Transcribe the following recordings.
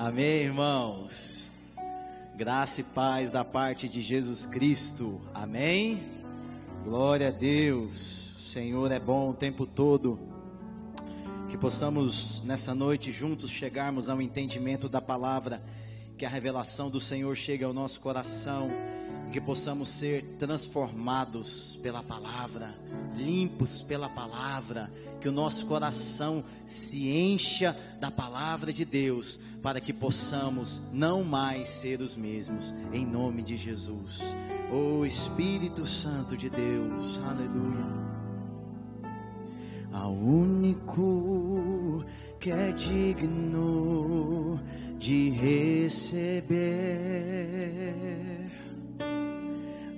Amém, irmãos. Graça e paz da parte de Jesus Cristo. Amém. Glória a Deus. O Senhor é bom o tempo todo. Que possamos nessa noite juntos chegarmos ao entendimento da palavra, que a revelação do Senhor chegue ao nosso coração que possamos ser transformados pela palavra, limpos pela palavra, que o nosso coração se encha da palavra de Deus, para que possamos não mais ser os mesmos, em nome de Jesus. O oh, Espírito Santo de Deus, aleluia. Ao único que é digno de receber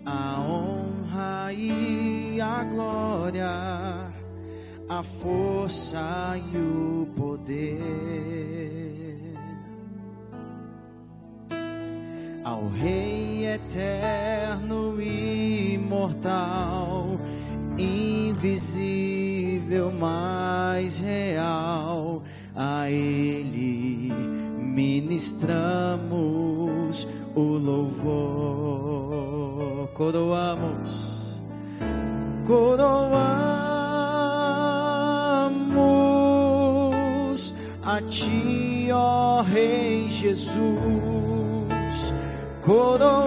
a honra e a glória, a força e o poder. Ao Rei eterno e imortal, invisível, mas real, a Ele ministramos o louvor. Coroamos, coroamos a Ti, ó Rei Jesus. Coroamos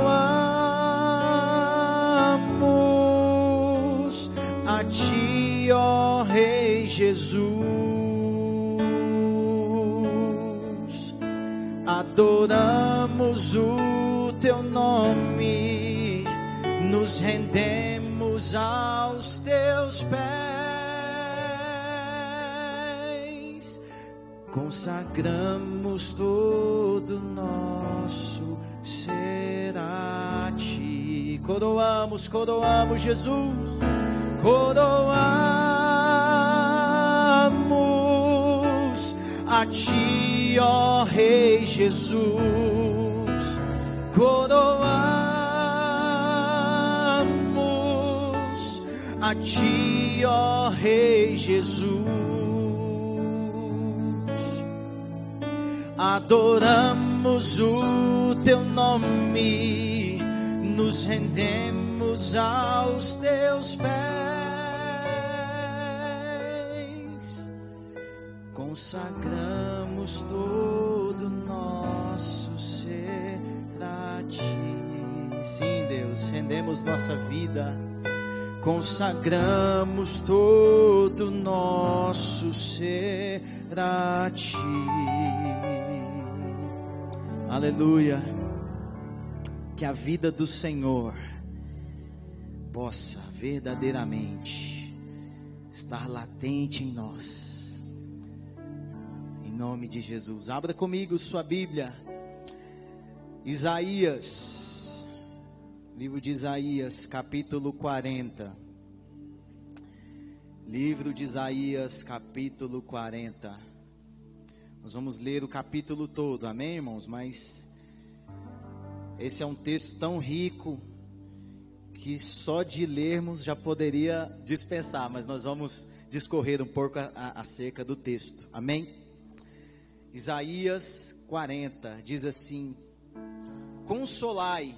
a Ti, ó Rei Jesus. adoramos o teu nome, nos rendemos aos teus pés, consagramos todo nosso ser a ti. Coroamos, coroamos Jesus, coroamos a ti ó Rei Jesus, coroamos a Ti, ó Rei Jesus, adoramos o Teu nome, nos rendemos aos Teus pés, consagramos todo nosso ser a ti. Sim, Deus, rendemos nossa vida, consagramos todo nosso ser a ti. Aleluia. Que a vida do Senhor possa verdadeiramente estar latente em nós em nome de Jesus. Abra comigo sua Bíblia. Isaías. Livro de Isaías, capítulo 40. Livro de Isaías, capítulo 40. Nós vamos ler o capítulo todo, amém, irmãos? Mas esse é um texto tão rico que só de lermos já poderia dispensar, mas nós vamos discorrer um pouco acerca do texto, amém? Isaías 40 diz assim: Consolai,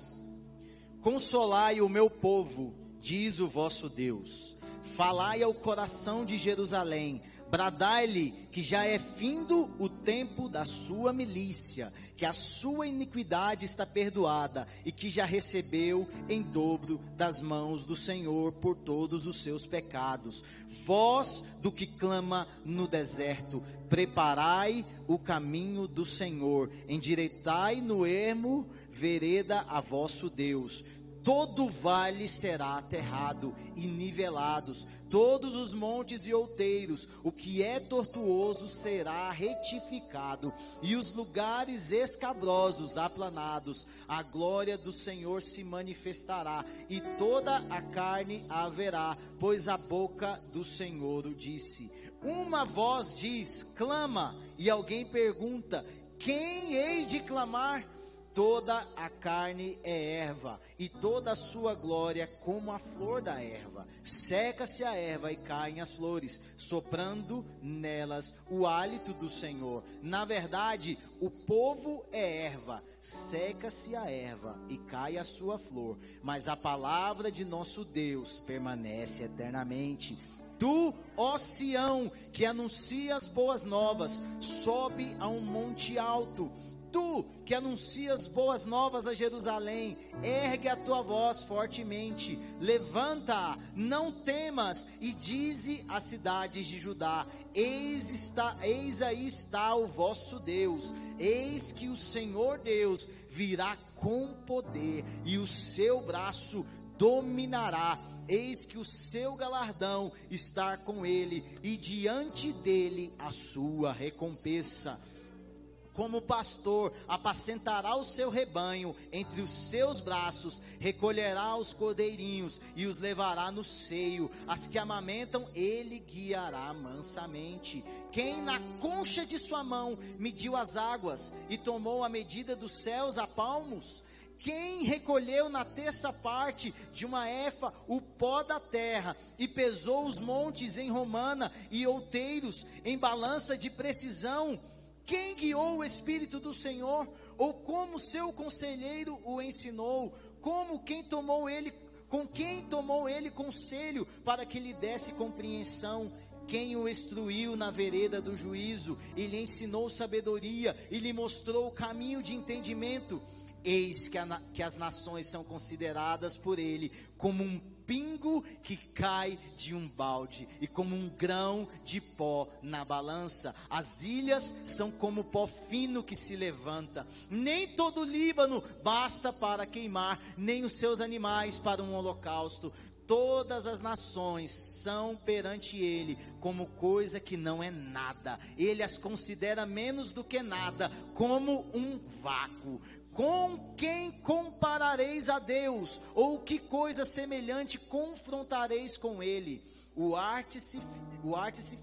consolai o meu povo, diz o vosso Deus. Falai ao coração de Jerusalém, Bradai-lhe que já é findo o tempo da sua milícia, que a sua iniquidade está perdoada e que já recebeu em dobro das mãos do Senhor por todos os seus pecados. Vós do que clama no deserto, preparai o caminho do Senhor, endireitai no ermo vereda a vosso Deus todo vale será aterrado e nivelados, todos os montes e outeiros, o que é tortuoso será retificado, e os lugares escabrosos aplanados, a glória do Senhor se manifestará, e toda a carne haverá, pois a boca do Senhor o disse. Uma voz diz: clama, e alguém pergunta: quem hei de clamar? Toda a carne é erva, e toda a sua glória como a flor da erva. Seca-se a erva e caem as flores, soprando nelas o hálito do Senhor. Na verdade, o povo é erva, seca-se a erva e cai a sua flor, mas a palavra de nosso Deus permanece eternamente. Tu, ó Sião, que anuncias boas novas, sobe a um monte alto tu que anuncias boas novas a Jerusalém, ergue a tua voz fortemente, levanta, não temas, e dize às cidades de Judá: Eis, está, eis aí está o vosso Deus, eis que o Senhor Deus virá com poder, e o seu braço dominará. Eis que o seu galardão está com ele, e diante dele a sua recompensa como pastor, apacentará o seu rebanho entre os seus braços, recolherá os cordeirinhos e os levará no seio. As que amamentam, ele guiará mansamente. Quem na concha de sua mão mediu as águas e tomou a medida dos céus a palmos? Quem recolheu na terça parte de uma efa o pó da terra e pesou os montes em romana e outeiros em balança de precisão? Quem guiou o Espírito do Senhor? Ou como seu conselheiro o ensinou? Como quem tomou ele, com quem tomou ele conselho para que lhe desse compreensão? Quem o instruiu na vereda do juízo e lhe ensinou sabedoria e lhe mostrou o caminho de entendimento? Eis que, a, que as nações são consideradas por ele como um pingo que cai de um balde e como um grão de pó na balança. As ilhas são como pó fino que se levanta. Nem todo o Líbano basta para queimar, nem os seus animais para um holocausto. Todas as nações são perante ele como coisa que não é nada. Ele as considera menos do que nada, como um vácuo. Com quem comparareis a Deus? Ou que coisa semelhante confrontareis com ele? O arte se, o arte se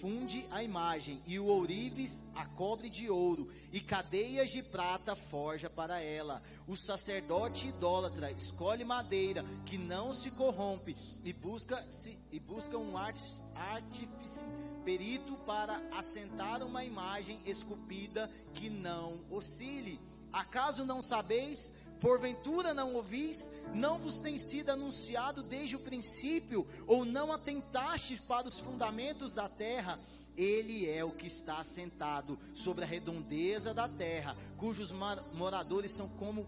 funde a imagem, e o ourives a cobre de ouro, e cadeias de prata forja para ela. O sacerdote idólatra escolhe madeira que não se corrompe, e busca, se, e busca um artífice perito para assentar uma imagem esculpida que não oscile. Acaso não sabeis? Porventura não ouvis? Não vos tem sido anunciado desde o princípio? Ou não atentastes para os fundamentos da terra? Ele é o que está assentado sobre a redondeza da terra, cujos moradores são como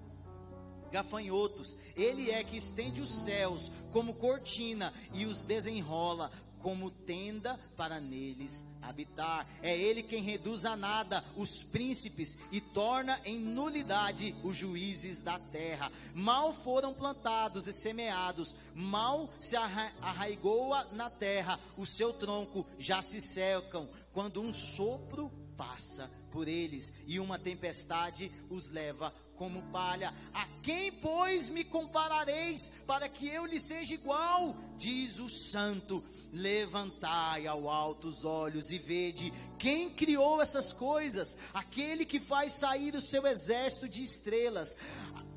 gafanhotos. Ele é que estende os céus como cortina e os desenrola como tenda para neles habitar. É Ele quem reduz a nada os príncipes e torna em nulidade os juízes da terra. Mal foram plantados e semeados, mal se arraigou na terra, o seu tronco já se secam, quando um sopro passa por eles e uma tempestade os leva como palha. A quem, pois, me comparareis para que eu lhe seja igual? Diz o Santo Levantai ao alto os olhos e vede quem criou essas coisas, aquele que faz sair o seu exército de estrelas,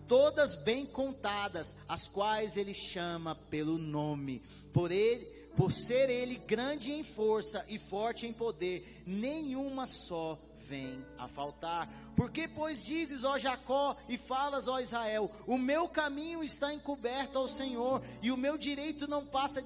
todas bem contadas, as quais ele chama pelo nome. Por ele, por ser ele grande em força e forte em poder, nenhuma só vem a faltar. Porque, pois, dizes, ó Jacó, e falas, ó Israel: o meu caminho está encoberto ao Senhor, e o meu direito não passa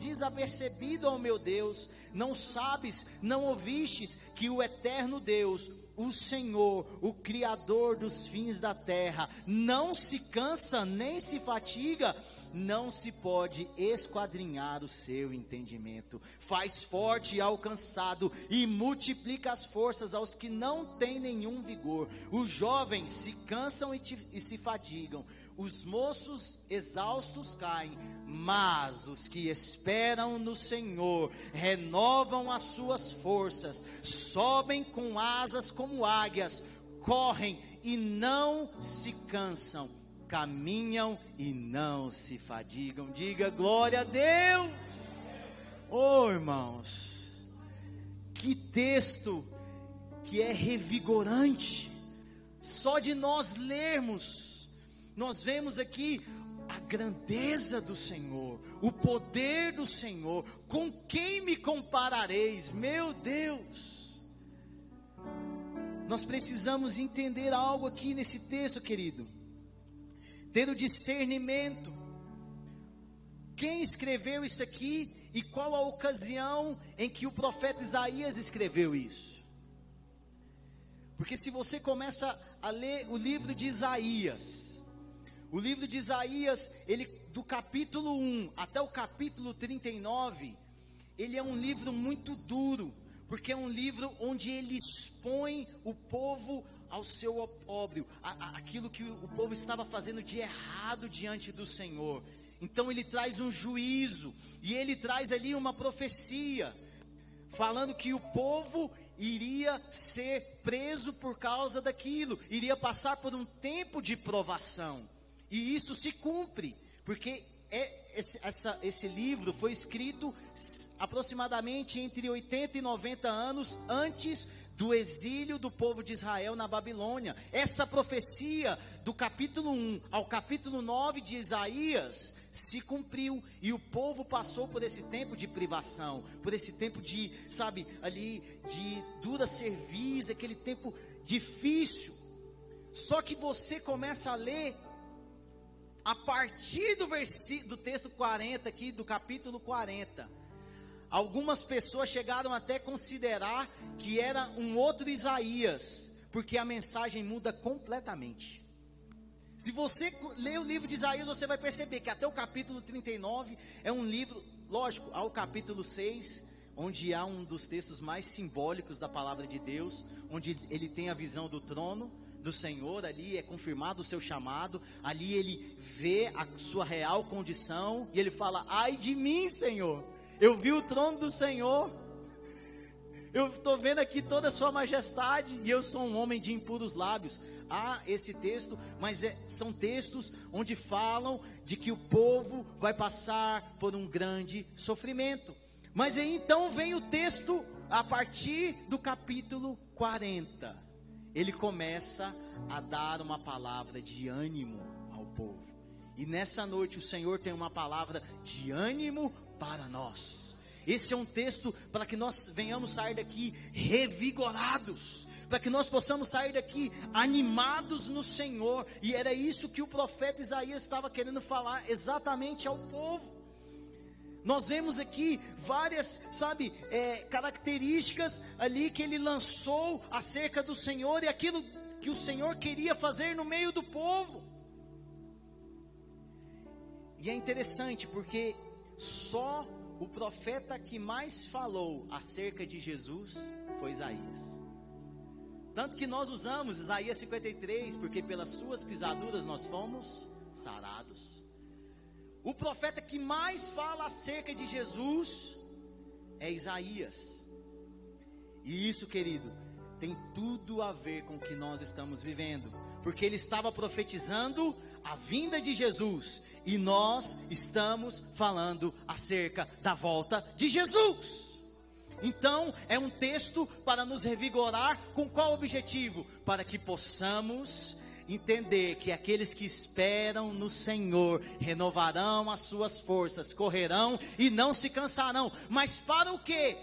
desapercebido ao meu Deus. Não sabes, não ouvistes que o eterno Deus, o Senhor, o Criador dos fins da terra, não se cansa nem se fatiga, não se pode esquadrinhar o seu entendimento. Faz forte e alcançado e multiplica as forças aos que não têm nenhum vigor. Os jovens se cansam e, te, e se fadigam. Os moços exaustos caem, mas os que esperam no Senhor renovam as suas forças, sobem com asas como águias, correm e não se cansam caminham e não se fadigam. Diga glória a Deus. Oh, irmãos, que texto que é revigorante. Só de nós lermos, nós vemos aqui a grandeza do Senhor, o poder do Senhor. Com quem me comparareis? Meu Deus! Nós precisamos entender algo aqui nesse texto, querido. Ter o discernimento. Quem escreveu isso aqui e qual a ocasião em que o profeta Isaías escreveu isso? Porque se você começa a ler o livro de Isaías, o livro de Isaías, ele do capítulo 1 até o capítulo 39, ele é um livro muito duro, porque é um livro onde ele expõe o povo ao seu opróbrio, aquilo que o povo estava fazendo de errado diante do Senhor. Então ele traz um juízo e ele traz ali uma profecia falando que o povo iria ser preso por causa daquilo, iria passar por um tempo de provação. E isso se cumpre, porque é, esse, essa, esse livro foi escrito aproximadamente entre 80 e 90 anos antes do exílio do povo de Israel na Babilônia. Essa profecia do capítulo 1 ao capítulo 9 de Isaías se cumpriu e o povo passou por esse tempo de privação, por esse tempo de, sabe, ali de dura serviço, aquele tempo difícil. Só que você começa a ler a partir do versículo do texto 40 aqui do capítulo 40. Algumas pessoas chegaram até considerar que era um outro Isaías, porque a mensagem muda completamente. Se você ler o livro de Isaías, você vai perceber que até o capítulo 39 é um livro, lógico, ao capítulo 6, onde há um dos textos mais simbólicos da palavra de Deus, onde ele tem a visão do trono do Senhor, ali é confirmado o seu chamado, ali ele vê a sua real condição e ele fala: "Ai de mim, Senhor. Eu vi o trono do Senhor. Eu estou vendo aqui toda a sua majestade e eu sou um homem de impuros lábios." há esse texto, mas é, são textos onde falam de que o povo vai passar por um grande sofrimento. Mas aí então vem o texto a partir do capítulo 40. Ele começa a dar uma palavra de ânimo ao povo. E nessa noite o Senhor tem uma palavra de ânimo para nós. Esse é um texto para que nós venhamos sair daqui revigorados, para que nós possamos sair daqui animados no Senhor. E era isso que o profeta Isaías estava querendo falar exatamente ao povo. Nós vemos aqui várias, sabe, é, características ali que ele lançou acerca do Senhor e aquilo que o Senhor queria fazer no meio do povo. E é interessante porque só o profeta que mais falou acerca de Jesus foi Isaías. Tanto que nós usamos Isaías 53, porque pelas suas pisaduras nós fomos sarados. O profeta que mais fala acerca de Jesus é Isaías. E isso, querido, tem tudo a ver com o que nós estamos vivendo, porque ele estava profetizando a vinda de Jesus e nós estamos falando acerca da volta de Jesus. Então, é um texto para nos revigorar com qual objetivo? Para que possamos entender que aqueles que esperam no Senhor renovarão as suas forças, correrão e não se cansarão. Mas para o quê?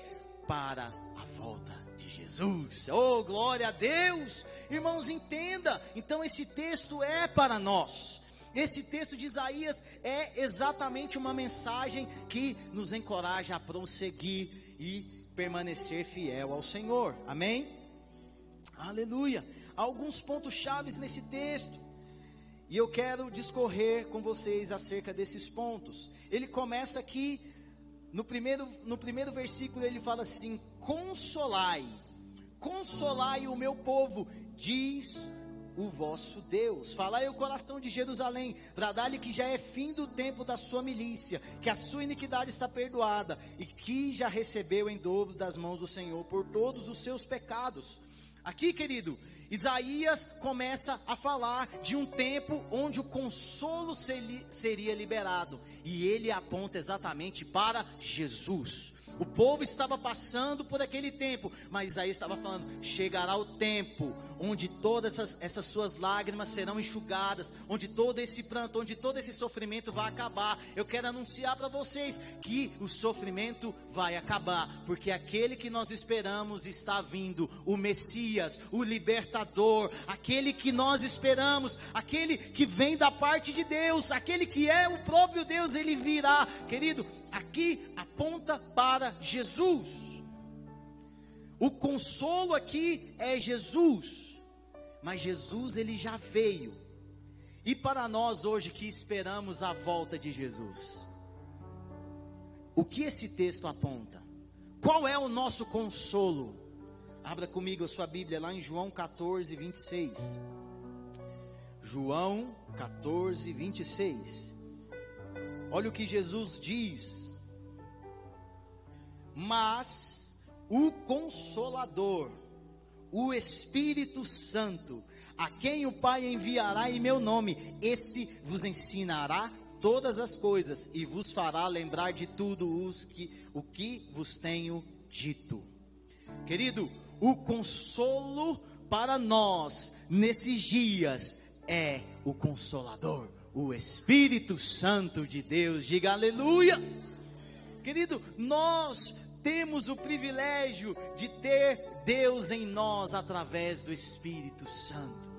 Para a volta de Jesus. Oh, glória a Deus! Irmãos, entenda. Então esse texto é para nós. Esse texto de Isaías é exatamente uma mensagem que nos encoraja a prosseguir e permanecer fiel ao Senhor. Amém? Aleluia. alguns pontos chaves nesse texto. E eu quero discorrer com vocês acerca desses pontos. Ele começa aqui no primeiro no primeiro versículo ele fala assim: "Consolai, consolai o meu povo", diz o vosso Deus. Falai o coração de Jerusalém, bradai-lhe que já é fim do tempo da sua milícia, que a sua iniquidade está perdoada, e que já recebeu em dobro das mãos do Senhor por todos os seus pecados. Aqui, querido, Isaías começa a falar de um tempo onde o consolo seria liberado, e ele aponta exatamente para Jesus. O povo estava passando por aquele tempo, mas Isaías estava falando: chegará o tempo onde todas essas, essas suas lágrimas serão enxugadas, onde todo esse pranto, onde todo esse sofrimento vai acabar. Eu quero anunciar para vocês que o sofrimento vai acabar, porque aquele que nós esperamos está vindo, o Messias, o libertador, aquele que nós esperamos, aquele que vem da parte de Deus, aquele que é o próprio Deus, ele virá. Querido, aqui aponta para Jesus. O consolo aqui é Jesus mas Jesus ele já veio. E para nós hoje que esperamos a volta de Jesus, o que esse texto aponta? Qual é o nosso consolo? Abra comigo a sua Bíblia lá em João 14, 26. João 14, 26. Olha o que Jesus diz. Mas o Consolador, o Espírito Santo, a quem o Pai enviará em meu nome, esse vos ensinará todas as coisas e vos fará lembrar de tudo os que, o que vos tenho dito. Querido, o consolo para nós nesses dias é o Consolador, o Espírito Santo de Deus. Diga aleluia. Querido, nós temos o privilégio de ter Deus em nós através do Espírito Santo.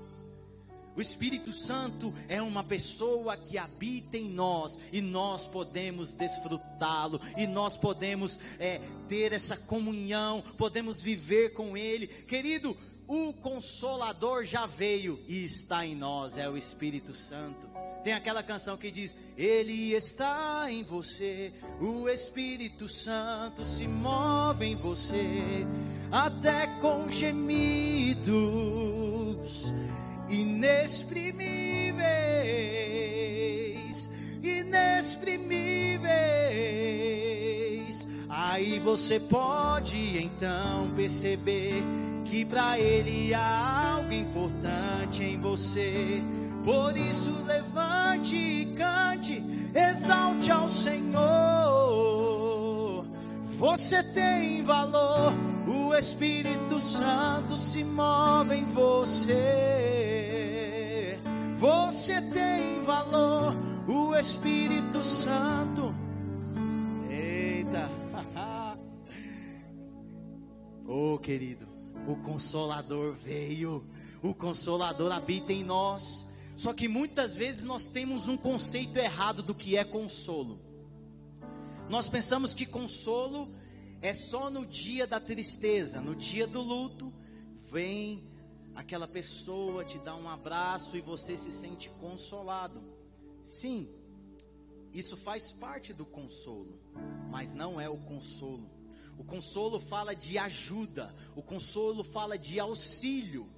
O Espírito Santo é uma pessoa que habita em nós e nós podemos desfrutá-lo e nós podemos é, ter essa comunhão, podemos viver com Ele. Querido, o Consolador já veio e está em nós, é o Espírito Santo. Tem aquela canção que diz: Ele está em você, o Espírito Santo se move em você, até com gemidos inexprimíveis, inexprimíveis. Aí você pode então perceber que para Ele há algo importante em você por isso levante e cante, exalte ao Senhor. Você tem valor, o Espírito Santo se move em você. Você tem valor, o Espírito Santo. Eita! oh, querido, o Consolador veio. O Consolador habita em nós. Só que muitas vezes nós temos um conceito errado do que é consolo. Nós pensamos que consolo é só no dia da tristeza, no dia do luto, vem aquela pessoa te dá um abraço e você se sente consolado. Sim, isso faz parte do consolo, mas não é o consolo. O consolo fala de ajuda, o consolo fala de auxílio.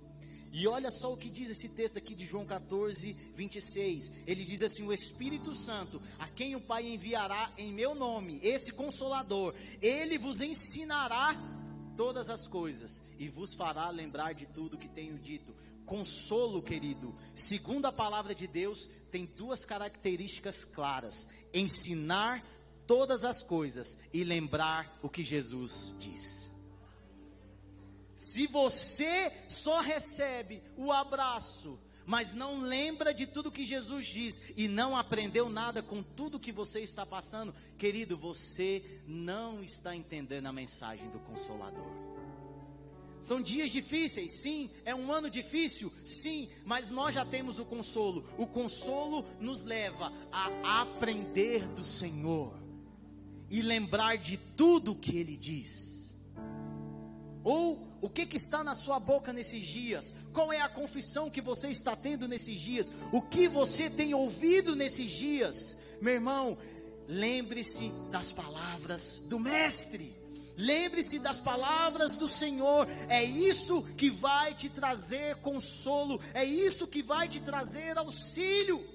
E olha só o que diz esse texto aqui de João 14, 26. Ele diz assim: O Espírito Santo, a quem o Pai enviará em meu nome, esse consolador, ele vos ensinará todas as coisas e vos fará lembrar de tudo que tenho dito. Consolo, querido, segundo a palavra de Deus, tem duas características claras: ensinar todas as coisas e lembrar o que Jesus diz. Se você só recebe o abraço, mas não lembra de tudo que Jesus diz e não aprendeu nada com tudo que você está passando, querido, você não está entendendo a mensagem do Consolador. São dias difíceis, sim. É um ano difícil, sim. Mas nós já temos o consolo. O consolo nos leva a aprender do Senhor e lembrar de tudo que Ele diz. Ou o que, que está na sua boca nesses dias? Qual é a confissão que você está tendo nesses dias? O que você tem ouvido nesses dias? Meu irmão, lembre-se das palavras do Mestre. Lembre-se das palavras do Senhor, é isso que vai te trazer consolo, é isso que vai te trazer auxílio.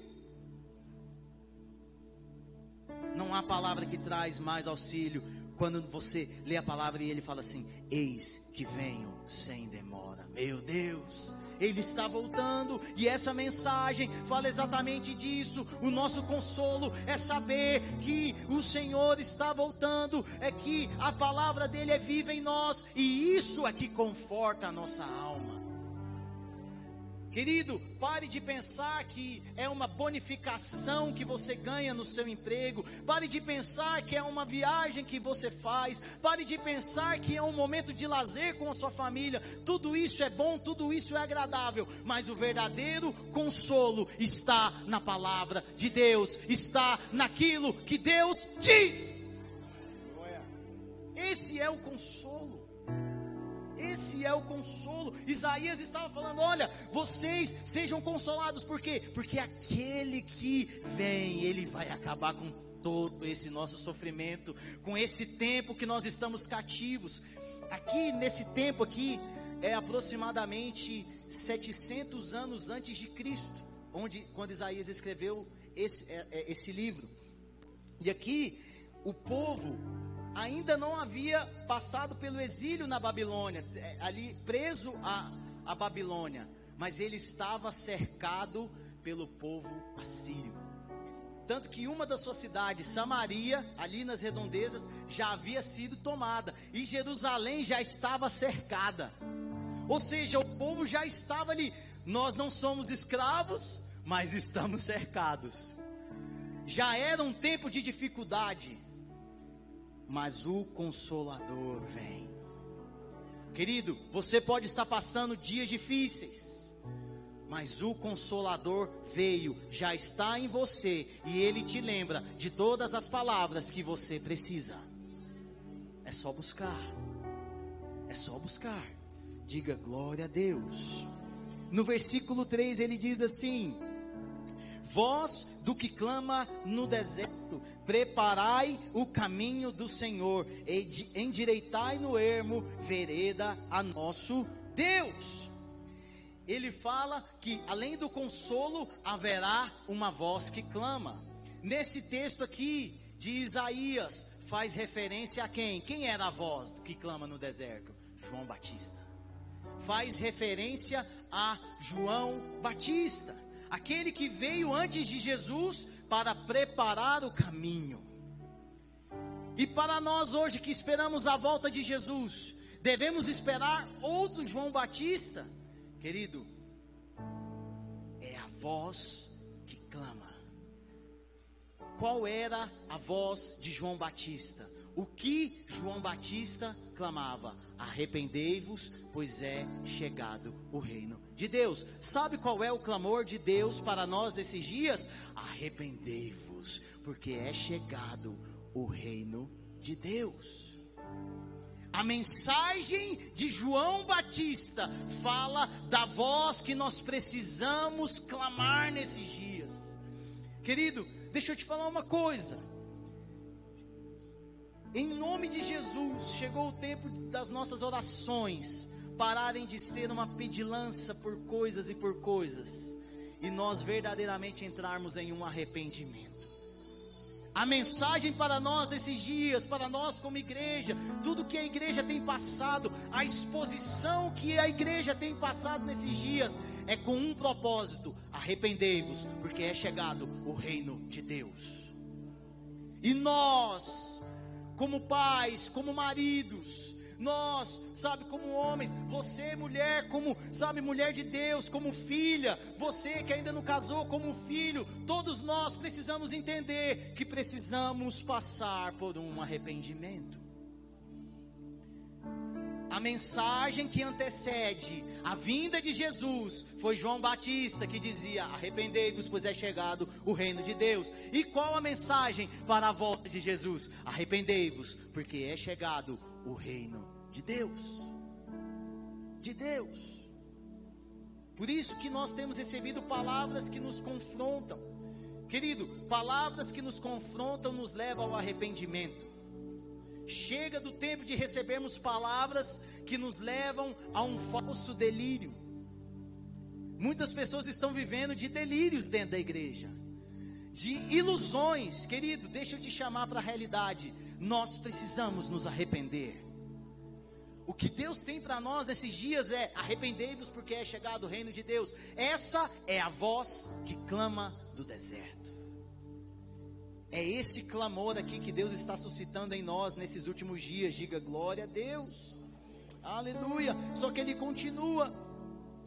Não há palavra que traz mais auxílio quando você lê a palavra e ele fala assim: Eis que venho sem demora. Meu Deus. Ele está voltando, e essa mensagem fala exatamente disso. O nosso consolo é saber que o Senhor está voltando, é que a palavra dele é viva em nós, e isso é que conforta a nossa alma. Querido, pare de pensar que é uma bonificação que você ganha no seu emprego. Pare de pensar que é uma viagem que você faz. Pare de pensar que é um momento de lazer com a sua família. Tudo isso é bom, tudo isso é agradável. Mas o verdadeiro consolo está na palavra de Deus, está naquilo que Deus diz. Esse é o consolo. É o consolo. Isaías estava falando: olha, vocês sejam consolados, por quê? Porque aquele que vem, ele vai acabar com todo esse nosso sofrimento, com esse tempo que nós estamos cativos. Aqui, nesse tempo aqui, é aproximadamente 700 anos antes de Cristo, onde, quando Isaías escreveu esse, é, é, esse livro. E aqui, o povo ainda não havia passado pelo exílio na Babilônia, é, ali preso a Babilônia, mas ele estava cercado pelo povo assírio. Tanto que uma das suas cidades, Samaria, ali nas redondezas, já havia sido tomada, e Jerusalém já estava cercada. Ou seja, o povo já estava ali. Nós não somos escravos, mas estamos cercados. Já era um tempo de dificuldade mas o Consolador vem. Querido, você pode estar passando dias difíceis, mas o Consolador veio, já está em você e ele te lembra de todas as palavras que você precisa. É só buscar, é só buscar. Diga glória a Deus. No versículo 3 ele diz assim: Voz do que clama no deserto, preparai o caminho do Senhor, endireitai no ermo vereda a nosso Deus. Ele fala que além do consolo haverá uma voz que clama. Nesse texto aqui de Isaías faz referência a quem? Quem era a voz que clama no deserto? João Batista. Faz referência a João Batista aquele que veio antes de Jesus para preparar o caminho. E para nós hoje que esperamos a volta de Jesus, devemos esperar outro João Batista, querido, é a voz que clama. Qual era a voz de João Batista? O que João Batista clamava? Arrependei-vos, pois é chegado o reino de Deus. Sabe qual é o clamor de Deus para nós nesses dias? Arrependei-vos, porque é chegado o reino de Deus. A mensagem de João Batista fala da voz que nós precisamos clamar nesses dias. Querido, deixa eu te falar uma coisa. Em nome de Jesus, chegou o tempo das nossas orações pararem de ser uma pedilança por coisas e por coisas, e nós verdadeiramente entrarmos em um arrependimento. A mensagem para nós nesses dias, para nós como igreja, tudo que a igreja tem passado, a exposição que a igreja tem passado nesses dias, é com um propósito: arrependei-vos, porque é chegado o reino de Deus. E nós, como pais, como maridos, nós, sabe, como homens, você, mulher, como, sabe, mulher de Deus, como filha, você que ainda não casou, como filho, todos nós precisamos entender que precisamos passar por um arrependimento. A mensagem que antecede a vinda de Jesus foi João Batista que dizia: Arrependei-vos, pois é chegado o reino de Deus. E qual a mensagem para a volta de Jesus? Arrependei-vos, porque é chegado o reino de Deus. De Deus. Por isso que nós temos recebido palavras que nos confrontam. Querido, palavras que nos confrontam nos levam ao arrependimento. Chega do tempo de recebermos palavras que nos levam a um falso delírio. Muitas pessoas estão vivendo de delírios dentro da igreja, de ilusões. Querido, deixa eu te chamar para a realidade. Nós precisamos nos arrepender. O que Deus tem para nós nesses dias é: arrependei-vos, porque é chegado o reino de Deus. Essa é a voz que clama do deserto. É esse clamor aqui que Deus está suscitando em nós nesses últimos dias. Diga glória a Deus. Aleluia. Só que ele continua.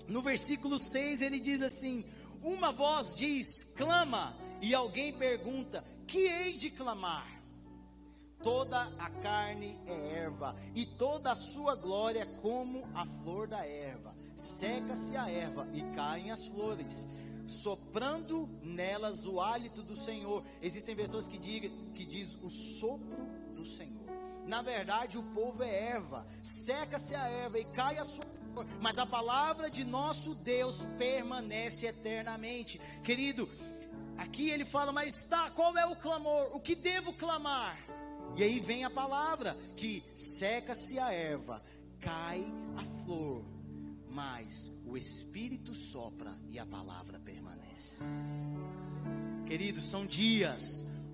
no versículo 6 ele diz assim: Uma voz diz, clama, e alguém pergunta: Que hei de clamar? Toda a carne é erva, e toda a sua glória como a flor da erva. Seca-se a erva e caem as flores, soprando nelas o hálito do Senhor. Existem pessoas que digam que diz o sopro do Senhor. Na verdade, o povo é erva, seca-se a erva e cai a sua flor, mas a palavra de nosso Deus permanece eternamente. Querido, aqui ele fala, mas tá, qual é o clamor? O que devo clamar? E aí vem a palavra que seca-se a erva, cai a flor, mas o Espírito sopra e a palavra permanece. Queridos, são dias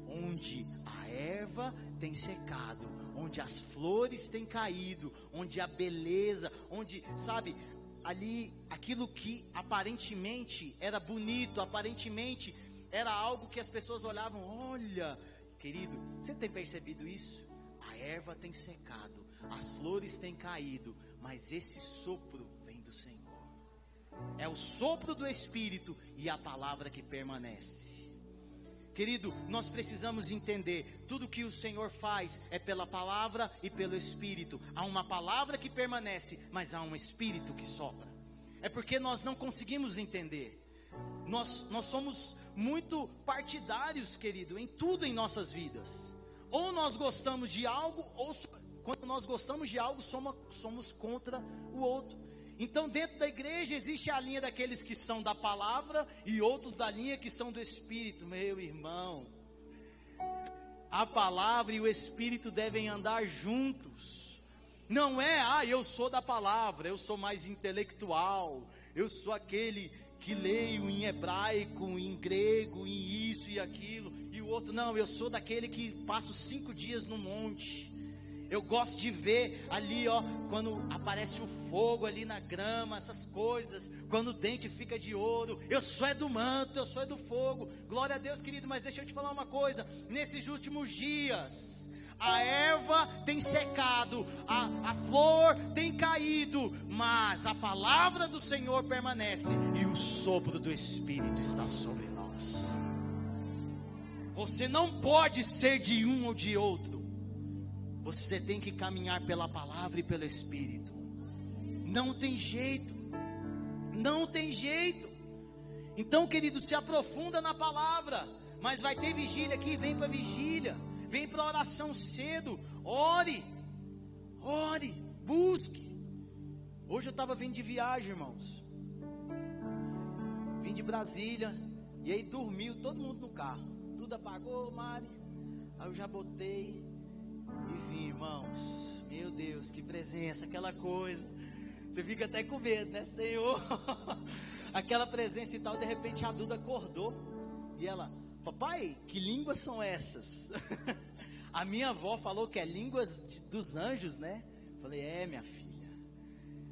onde a erva tem secado, onde as flores têm caído, onde a beleza, onde, sabe, ali aquilo que aparentemente era bonito, aparentemente era algo que as pessoas olhavam, olha, Querido, você tem percebido isso? A erva tem secado, as flores têm caído, mas esse sopro. É o sopro do Espírito e a palavra que permanece. Querido, nós precisamos entender: tudo que o Senhor faz é pela palavra e pelo Espírito. Há uma palavra que permanece, mas há um Espírito que sopra. É porque nós não conseguimos entender. Nós, nós somos muito partidários, querido, em tudo em nossas vidas. Ou nós gostamos de algo, ou quando nós gostamos de algo, somos, somos contra o outro. Então, dentro da igreja existe a linha daqueles que são da palavra e outros da linha que são do espírito, meu irmão. A palavra e o espírito devem andar juntos. Não é, ah, eu sou da palavra, eu sou mais intelectual, eu sou aquele que leio em hebraico, em grego, em isso e aquilo, e o outro, não, eu sou daquele que passo cinco dias no monte. Eu gosto de ver ali, ó, quando aparece o fogo ali na grama, essas coisas, quando o dente fica de ouro. Eu sou é do manto, eu sou é do fogo. Glória a Deus, querido, mas deixa eu te falar uma coisa. Nesses últimos dias, a erva tem secado, a, a flor tem caído, mas a palavra do Senhor permanece e o sopro do Espírito está sobre nós. Você não pode ser de um ou de outro, você tem que caminhar pela palavra e pelo Espírito. Não tem jeito, não tem jeito. Então, querido, se aprofunda na palavra, mas vai ter vigília aqui, vem para vigília. Vem para oração cedo. Ore. Ore. Busque. Hoje eu estava vindo de viagem, irmãos. Vim de Brasília. E aí dormiu todo mundo no carro. Tudo apagou, Mari. Aí eu já botei e vim, irmãos. Meu Deus, que presença, aquela coisa. Você fica até com medo, né, Senhor? aquela presença e tal. De repente a Duda acordou. E ela, Papai, que línguas são essas? a minha avó falou que é línguas de, dos anjos, né? Falei, é, minha filha.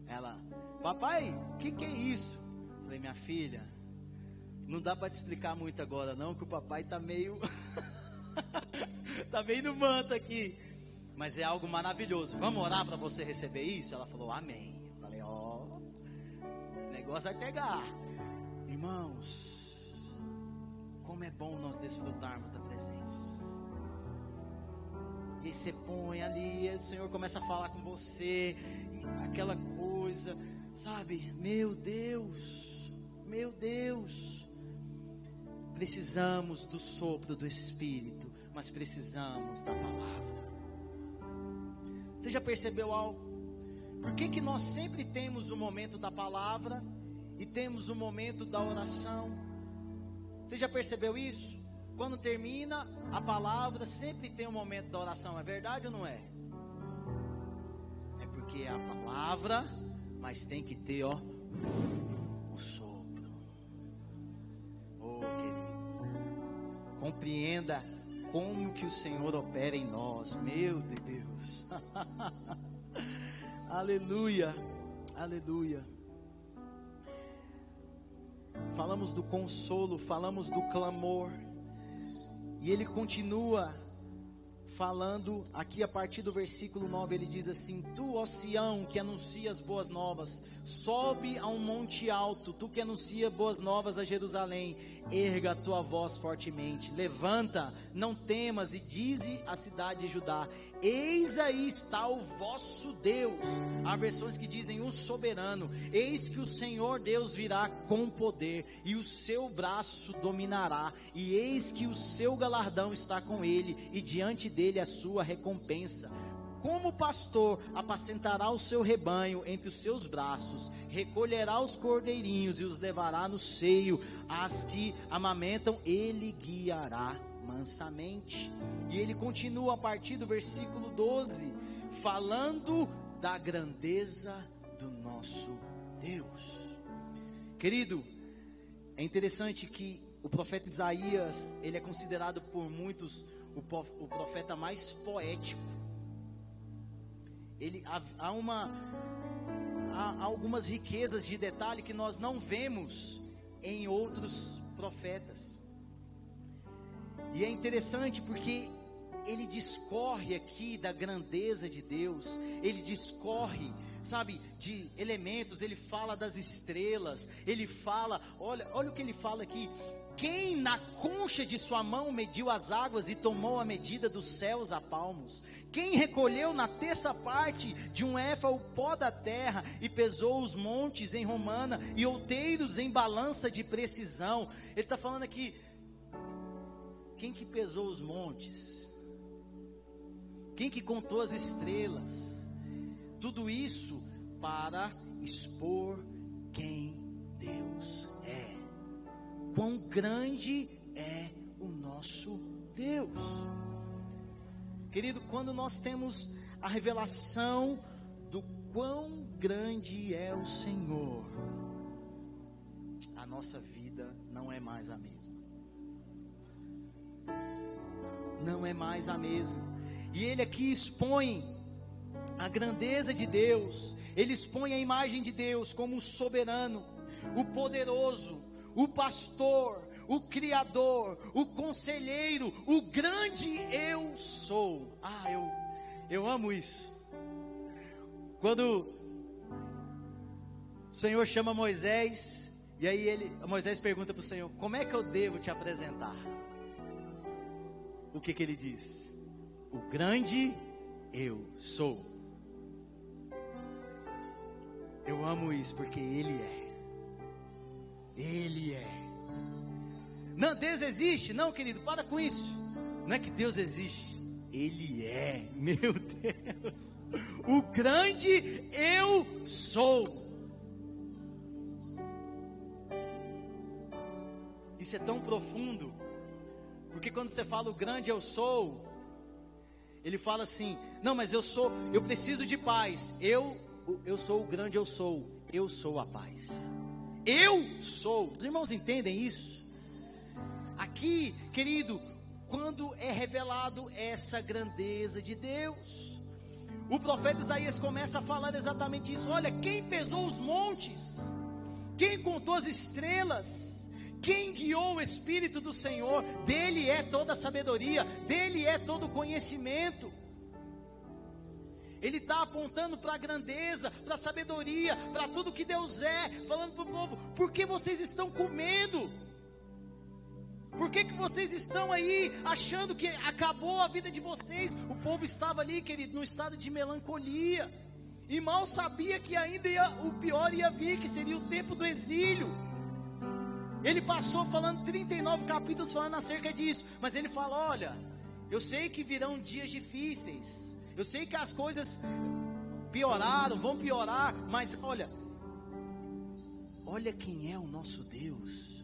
Ela, papai, o que, que é isso? Falei, minha filha, não dá para te explicar muito agora, não, que o papai tá meio. tá meio no manto aqui. Mas é algo maravilhoso. Vamos orar para você receber isso? Ela falou, amém. Falei, ó, oh, negócio vai pegar. Irmãos, como é bom nós desfrutarmos da presença. E você põe ali, o Senhor começa a falar com você, aquela coisa, sabe? Meu Deus, meu Deus. Precisamos do sopro do Espírito, mas precisamos da palavra. Você já percebeu algo? Por que, que nós sempre temos o momento da palavra e temos o momento da oração? Você já percebeu isso? Quando termina a palavra, sempre tem um momento da oração, é verdade ou não é? É porque é a palavra, mas tem que ter, ó, o sopro. Oh, querido, compreenda como que o Senhor opera em nós, meu Deus. aleluia, aleluia falamos do consolo, falamos do clamor, e ele continua falando aqui a partir do versículo 9, ele diz assim: Tu, ó Sião, que anuncias boas novas, sobe a um monte alto, tu que anuncia boas novas a Jerusalém, erga a tua voz fortemente, levanta, não temas e dize à cidade de Judá: Eis aí está o vosso Deus. Há versões que dizem o soberano. Eis que o Senhor Deus virá com poder, e o seu braço dominará, e eis que o seu galardão está com ele, e diante dele a sua recompensa. Como pastor, apacentará o seu rebanho entre os seus braços, recolherá os cordeirinhos e os levará no seio, as que amamentam, ele guiará mansamente. E ele continua a partir do versículo 12, falando da grandeza do nosso Deus. Querido, é interessante que o profeta Isaías, ele é considerado por muitos o profeta mais poético. Ele há uma há algumas riquezas de detalhe que nós não vemos em outros profetas. E é interessante porque ele discorre aqui da grandeza de Deus, ele discorre, sabe, de elementos, ele fala das estrelas, ele fala, olha, olha o que ele fala aqui. Quem na concha de sua mão mediu as águas e tomou a medida dos céus a palmos? Quem recolheu na terça parte de um éfa o pó da terra e pesou os montes em romana e outeiros em balança de precisão? Ele está falando aqui, quem que pesou os montes? Quem que contou as estrelas? Tudo isso para expor quem Deus é. Quão grande é o nosso Deus. Querido, quando nós temos a revelação do quão grande é o Senhor, a nossa vida não é mais a mesma. Não é mais a mesma. E ele aqui expõe a grandeza de Deus, ele expõe a imagem de Deus como o soberano, o poderoso, o pastor, o criador, o conselheiro, o grande eu sou. Ah, eu eu amo isso. Quando o Senhor chama Moisés, e aí ele, Moisés pergunta para o Senhor: Como é que eu devo te apresentar? O que, que ele diz? O grande eu sou. Eu amo isso porque Ele é. Ele é. Não, Deus existe? Não, querido, para com isso. Não é que Deus existe. Ele é, meu Deus. O grande eu sou. Isso é tão profundo porque quando você fala o grande eu sou, ele fala assim: "Não, mas eu sou, eu preciso de paz. Eu eu sou o grande eu sou. Eu sou a paz. Eu sou". Os irmãos entendem isso? Aqui, querido, quando é revelado essa grandeza de Deus, o profeta Isaías começa a falar exatamente isso. Olha, quem pesou os montes? Quem contou as estrelas? Quem guiou o Espírito do Senhor, dele é toda a sabedoria, dele é todo o conhecimento. Ele está apontando para a grandeza, para a sabedoria, para tudo que Deus é, falando para o povo: por que vocês estão com medo? Por que, que vocês estão aí achando que acabou a vida de vocês? O povo estava ali, querido, no estado de melancolia, e mal sabia que ainda ia, o pior ia vir, que seria o tempo do exílio. Ele passou falando 39 capítulos falando acerca disso, mas ele fala: olha, eu sei que virão dias difíceis, eu sei que as coisas pioraram, vão piorar, mas olha, olha quem é o nosso Deus,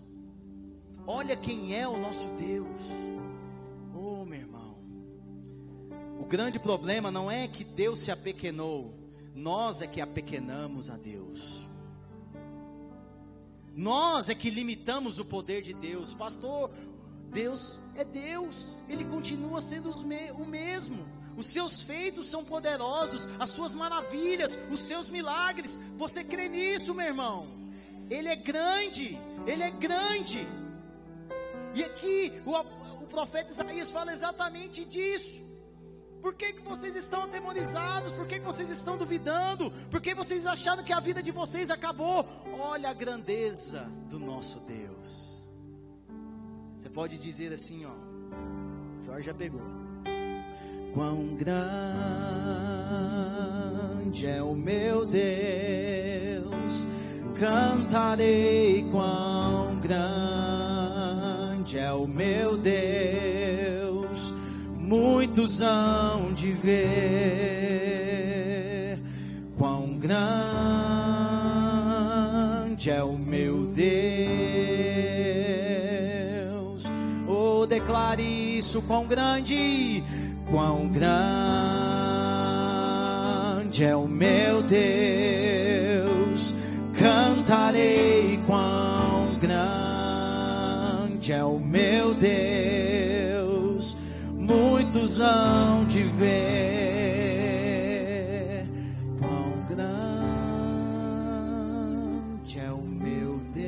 olha quem é o nosso Deus, oh meu irmão, o grande problema não é que Deus se apequenou, nós é que apequenamos a Deus. Nós é que limitamos o poder de Deus. Pastor, Deus é Deus, Ele continua sendo o mesmo. Os seus feitos são poderosos, as suas maravilhas, os seus milagres. Você crê nisso, meu irmão? Ele é grande, Ele é grande. E aqui o, o profeta Isaías fala exatamente disso. Por que, que vocês estão atemorizados? Por que, que vocês estão duvidando? Por que vocês acharam que a vida de vocês acabou? Olha a grandeza do nosso Deus. Você pode dizer assim, ó. Jorge já pegou. Quão grande é o meu Deus, cantarei quão grande é o meu Deus muitos hão de ver quão grande é o meu Deus. Oh, declare isso, quão grande, quão grande é o meu Deus. Cantarei quão grande é o meu Deus hão de ver quão grande é o meu Deus.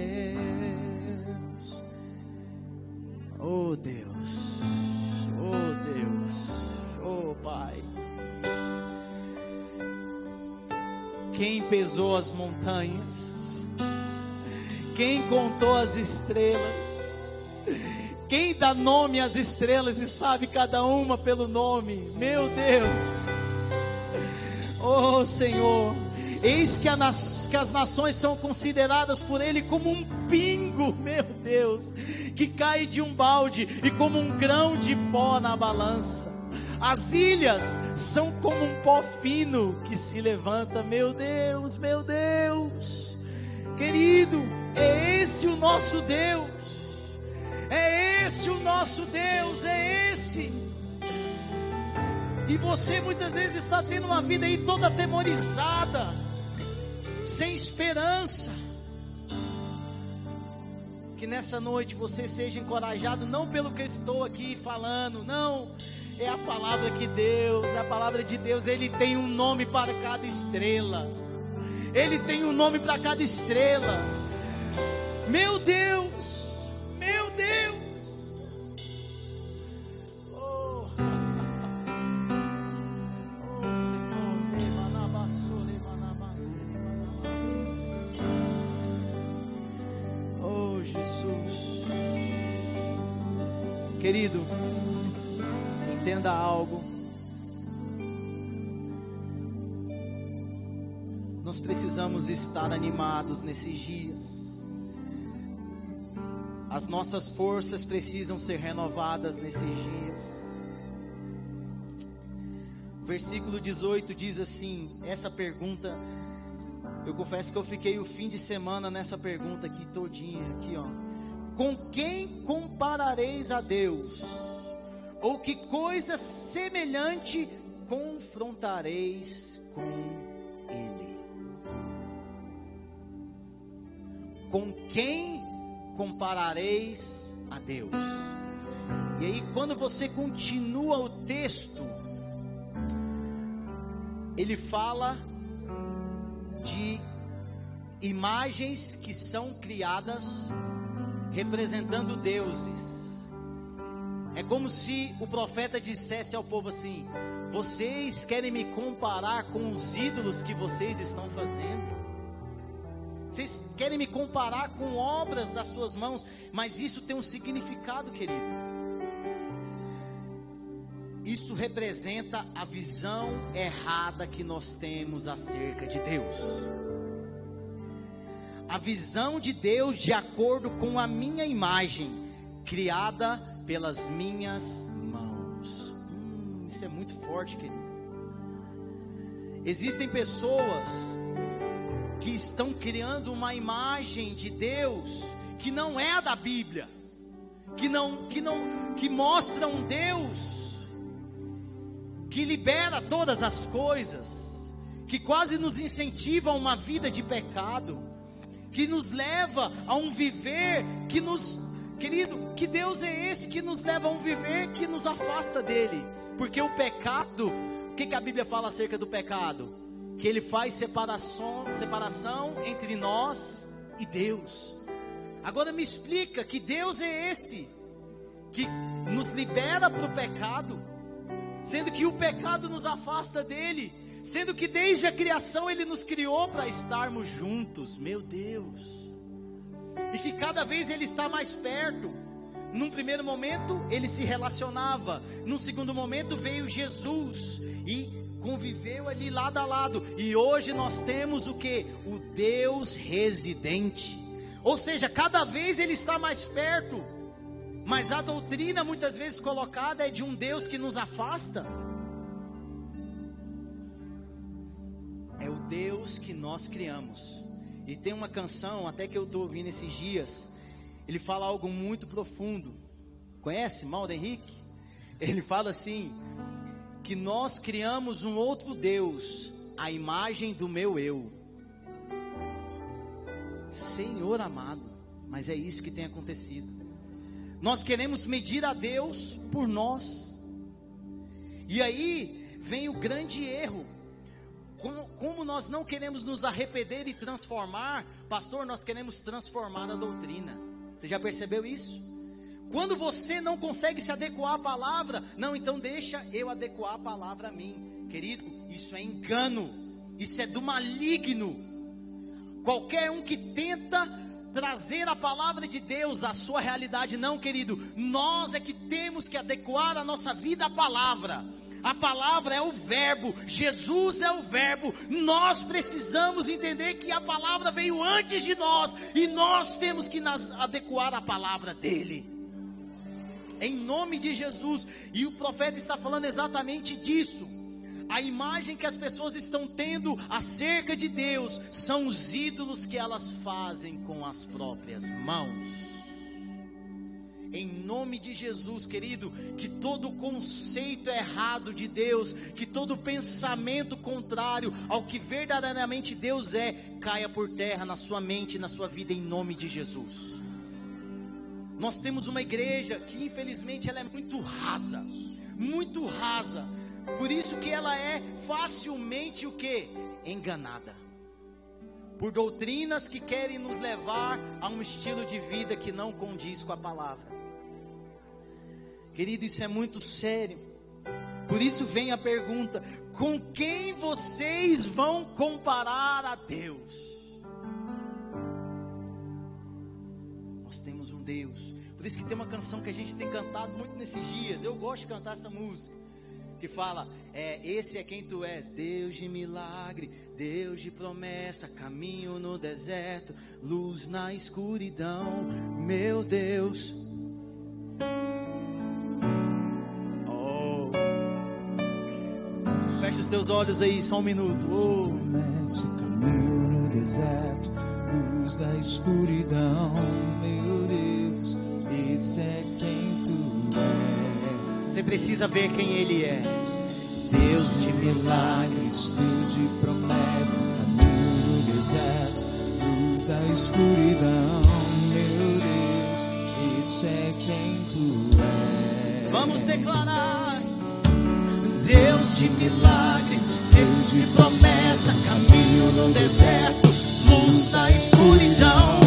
Oh Deus, oh Deus, oh Pai. Quem pesou as montanhas? Quem contou as estrelas? Quem dá nome às estrelas e sabe cada uma pelo nome? Meu Deus! Oh Senhor, eis que, que, as nações são consideradas por Ele como um pingo, meu Deus, que cai de um balde e como um grão de pó na balança. As ilhas são como um pó fino que se levanta, meu Deus, meu Deus, querido, é esse o nosso Deus. É esse o nosso Deus, é esse. E você muitas vezes está tendo uma vida aí toda atemorizada, sem esperança. Que nessa noite você seja encorajado, não pelo que eu estou aqui falando, não. É a palavra que Deus, é a palavra de Deus, Ele tem um nome para cada estrela. Ele tem um nome para cada estrela. Meu Deus, Nós precisamos estar animados nesses dias. As nossas forças precisam ser renovadas nesses dias. O versículo 18 diz assim: essa pergunta, eu confesso que eu fiquei o fim de semana nessa pergunta aqui todinha, aqui ó. Com quem comparareis a Deus? Ou que coisa semelhante confrontareis com Com quem comparareis a Deus. E aí, quando você continua o texto, ele fala de imagens que são criadas representando deuses. É como se o profeta dissesse ao povo assim: Vocês querem me comparar com os ídolos que vocês estão fazendo? Vocês querem me comparar com obras das suas mãos, mas isso tem um significado, querido. Isso representa a visão errada que nós temos acerca de Deus. A visão de Deus de acordo com a minha imagem, criada pelas minhas mãos. Hum, isso é muito forte, querido. Existem pessoas que estão criando uma imagem de Deus que não é a da Bíblia, que não que não que mostra um Deus que libera todas as coisas, que quase nos incentiva a uma vida de pecado, que nos leva a um viver que nos Querido, que Deus é esse que nos leva a um viver que nos afasta dele? Porque o pecado, o que, que a Bíblia fala acerca do pecado? Que ele faz separação, separação entre nós e Deus. Agora me explica que Deus é esse que nos libera para o pecado, sendo que o pecado nos afasta dele, sendo que desde a criação ele nos criou para estarmos juntos, meu Deus, e que cada vez ele está mais perto. Num primeiro momento ele se relacionava, num segundo momento veio Jesus e conviveu ali lado a lado, e hoje nós temos o que? O Deus residente, ou seja, cada vez ele está mais perto. Mas a doutrina muitas vezes colocada é de um Deus que nos afasta. É o Deus que nós criamos. E tem uma canção, até que eu estou ouvindo esses dias, ele fala algo muito profundo. Conhece Maldo Henrique? Ele fala assim: que nós criamos um outro Deus, a imagem do meu eu. Senhor amado, mas é isso que tem acontecido. Nós queremos medir a Deus por nós. E aí vem o grande erro. Como, como, nós não queremos nos arrepender e transformar, pastor, nós queremos transformar a doutrina. Você já percebeu isso? Quando você não consegue se adequar à palavra, não, então deixa eu adequar a palavra a mim. Querido, isso é engano. Isso é do maligno. Qualquer um que tenta trazer a palavra de Deus à sua realidade, não, querido. Nós é que temos que adequar a nossa vida à palavra. A palavra é o verbo, Jesus é o verbo. Nós precisamos entender que a palavra veio antes de nós e nós temos que nos adequar à palavra dele. Em nome de Jesus, e o profeta está falando exatamente disso. A imagem que as pessoas estão tendo acerca de Deus são os ídolos que elas fazem com as próprias mãos. Em nome de Jesus, querido, que todo conceito errado de Deus, que todo pensamento contrário ao que verdadeiramente Deus é, caia por terra na sua mente, na sua vida, em nome de Jesus. Nós temos uma igreja que infelizmente ela é muito rasa, muito rasa. Por isso que ela é facilmente o que? Enganada. Por doutrinas que querem nos levar a um estilo de vida que não condiz com a palavra. Querido, isso é muito sério. Por isso vem a pergunta: com quem vocês vão comparar a Deus? Nós temos um Deus. Por isso que tem uma canção que a gente tem cantado muito nesses dias. Eu gosto de cantar essa música que fala: é, Esse é quem tu és, Deus de milagre, Deus de promessa, caminho no deserto, luz na escuridão, meu Deus. Oh. Fecha os teus olhos aí, só um minuto. Oh. Promessa, caminho no deserto, luz da escuridão, meu Você precisa ver quem Ele é. Deus de milagres, Deus de promessa, caminho no deserto, luz da escuridão, meu Deus, esse é quem tu és. Vamos declarar. Deus de milagres, Deus de promessa, caminho no deserto, luz da escuridão,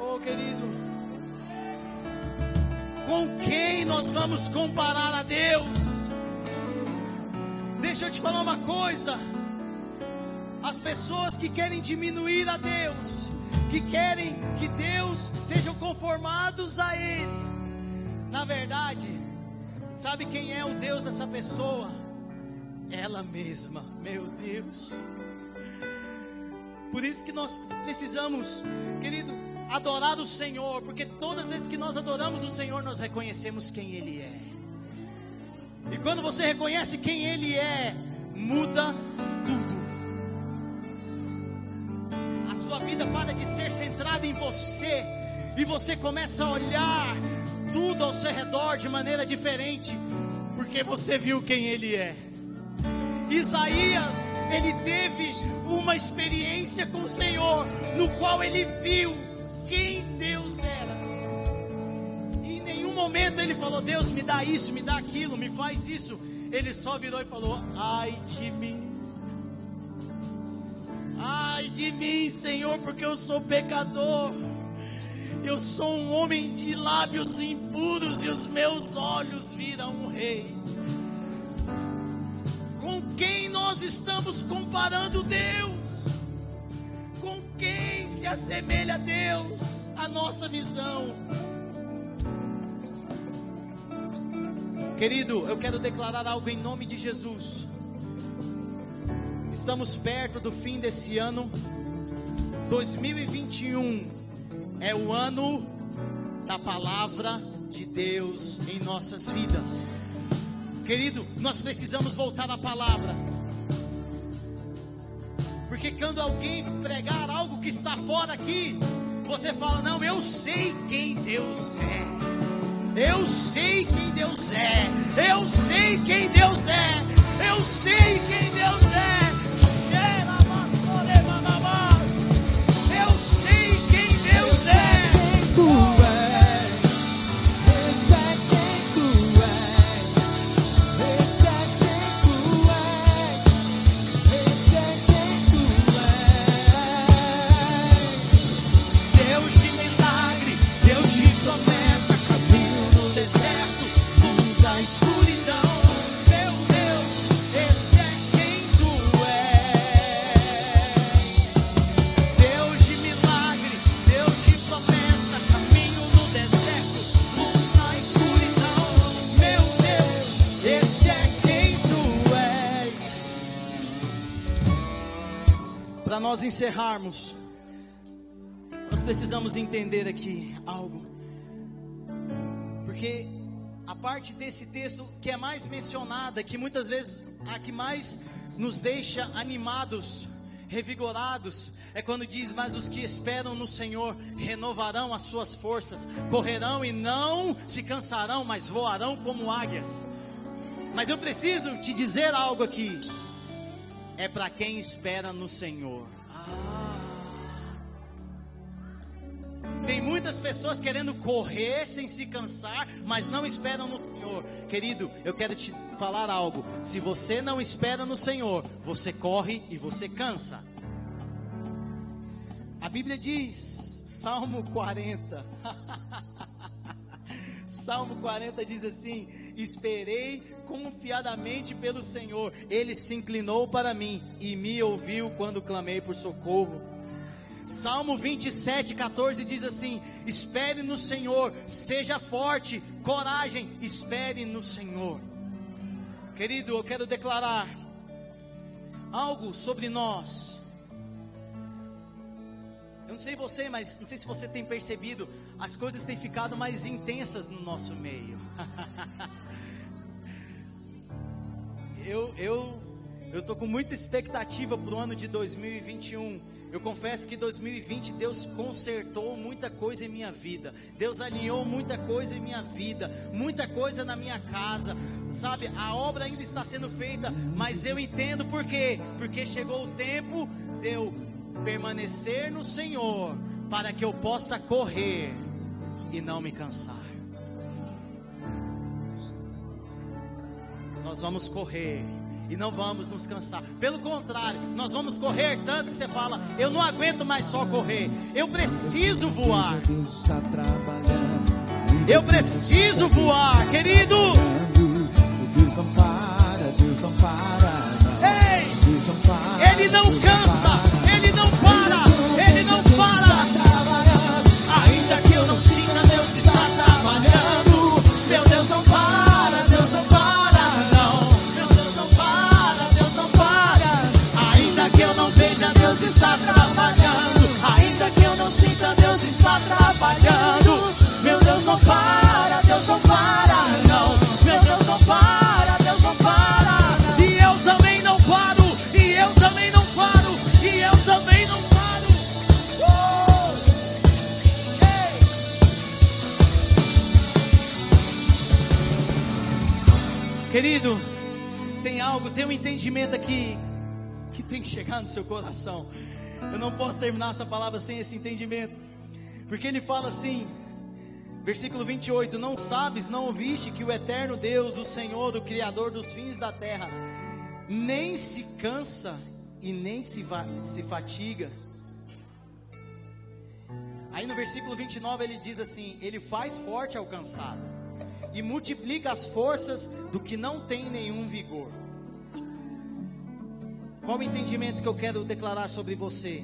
Oh querido, com quem nós vamos comparar a Deus? Deixa eu te falar uma coisa. As pessoas que querem diminuir a Deus, que querem que Deus sejam conformados a Ele, na verdade, sabe quem é o Deus dessa pessoa? Ela mesma, meu Deus. Por isso que nós precisamos, querido, adorar o Senhor, porque todas as vezes que nós adoramos o Senhor, nós reconhecemos quem Ele é. E quando você reconhece quem Ele é, muda tudo. A sua vida para de ser centrada em você, e você começa a olhar tudo ao seu redor de maneira diferente, porque você viu quem Ele é. Isaías, ele teve uma experiência com o Senhor, no qual ele viu quem Deus era. E em nenhum momento ele falou: Deus, me dá isso, me dá aquilo, me faz isso. Ele só virou e falou: Ai de mim. Ai de mim, Senhor, porque eu sou pecador. Eu sou um homem de lábios impuros e os meus olhos viram um rei. Quem nós estamos comparando Deus? Com quem se assemelha a Deus? A nossa visão. Querido, eu quero declarar algo em nome de Jesus. Estamos perto do fim desse ano. 2021 é o ano da palavra de Deus em nossas vidas. Querido, nós precisamos voltar à palavra. Porque quando alguém pregar algo que está fora aqui, você fala: Não, eu sei quem Deus é. Eu sei quem Deus é. Eu sei quem Deus é. Eu sei quem Deus é. Nós encerrarmos. Nós precisamos entender aqui algo. Porque a parte desse texto que é mais mencionada, que muitas vezes a que mais nos deixa animados, revigorados, é quando diz: Mas os que esperam no Senhor renovarão as suas forças, correrão e não se cansarão, mas voarão como águias. Mas eu preciso te dizer algo aqui. É para quem espera no Senhor. Tem muitas pessoas querendo correr sem se cansar, mas não esperam no Senhor. Querido, eu quero te falar algo. Se você não espera no Senhor, você corre e você cansa. A Bíblia diz, Salmo 40. Salmo 40 diz assim: Esperei confiadamente pelo Senhor, ele se inclinou para mim e me ouviu quando clamei por socorro. Salmo 27, 14 diz assim: Espere no Senhor, seja forte, coragem, espere no Senhor. Querido, eu quero declarar algo sobre nós. Eu não sei você, mas não sei se você tem percebido, as coisas têm ficado mais intensas no nosso meio. eu, eu, eu tô com muita expectativa para o ano de 2021. Eu confesso que 2020 Deus consertou muita coisa em minha vida. Deus alinhou muita coisa em minha vida, muita coisa na minha casa. Sabe, a obra ainda está sendo feita, mas eu entendo por quê? Porque chegou o tempo de eu permanecer no Senhor, para que eu possa correr e não me cansar. Nós vamos correr e não vamos nos cansar. Pelo contrário, nós vamos correr tanto que você fala: eu não aguento mais só correr, eu preciso voar. Eu preciso voar, querido. Deus não para, Deus não para. Ele não Meu Deus não para, Deus não para, não. Meu Deus não para, Deus não para. E eu também não paro, e eu também não paro, e eu também não paro. Uh! Ei! Querido, tem algo, tem um entendimento aqui que tem que chegar no seu coração. Eu não posso terminar essa palavra sem esse entendimento, porque ele fala assim, versículo 28: Não sabes, não ouviste que o eterno Deus, o Senhor, o Criador dos fins da terra, nem se cansa e nem se, se fatiga. Aí no versículo 29 ele diz assim: Ele faz forte ao cansado e multiplica as forças do que não tem nenhum vigor. Qual o entendimento que eu quero declarar sobre você?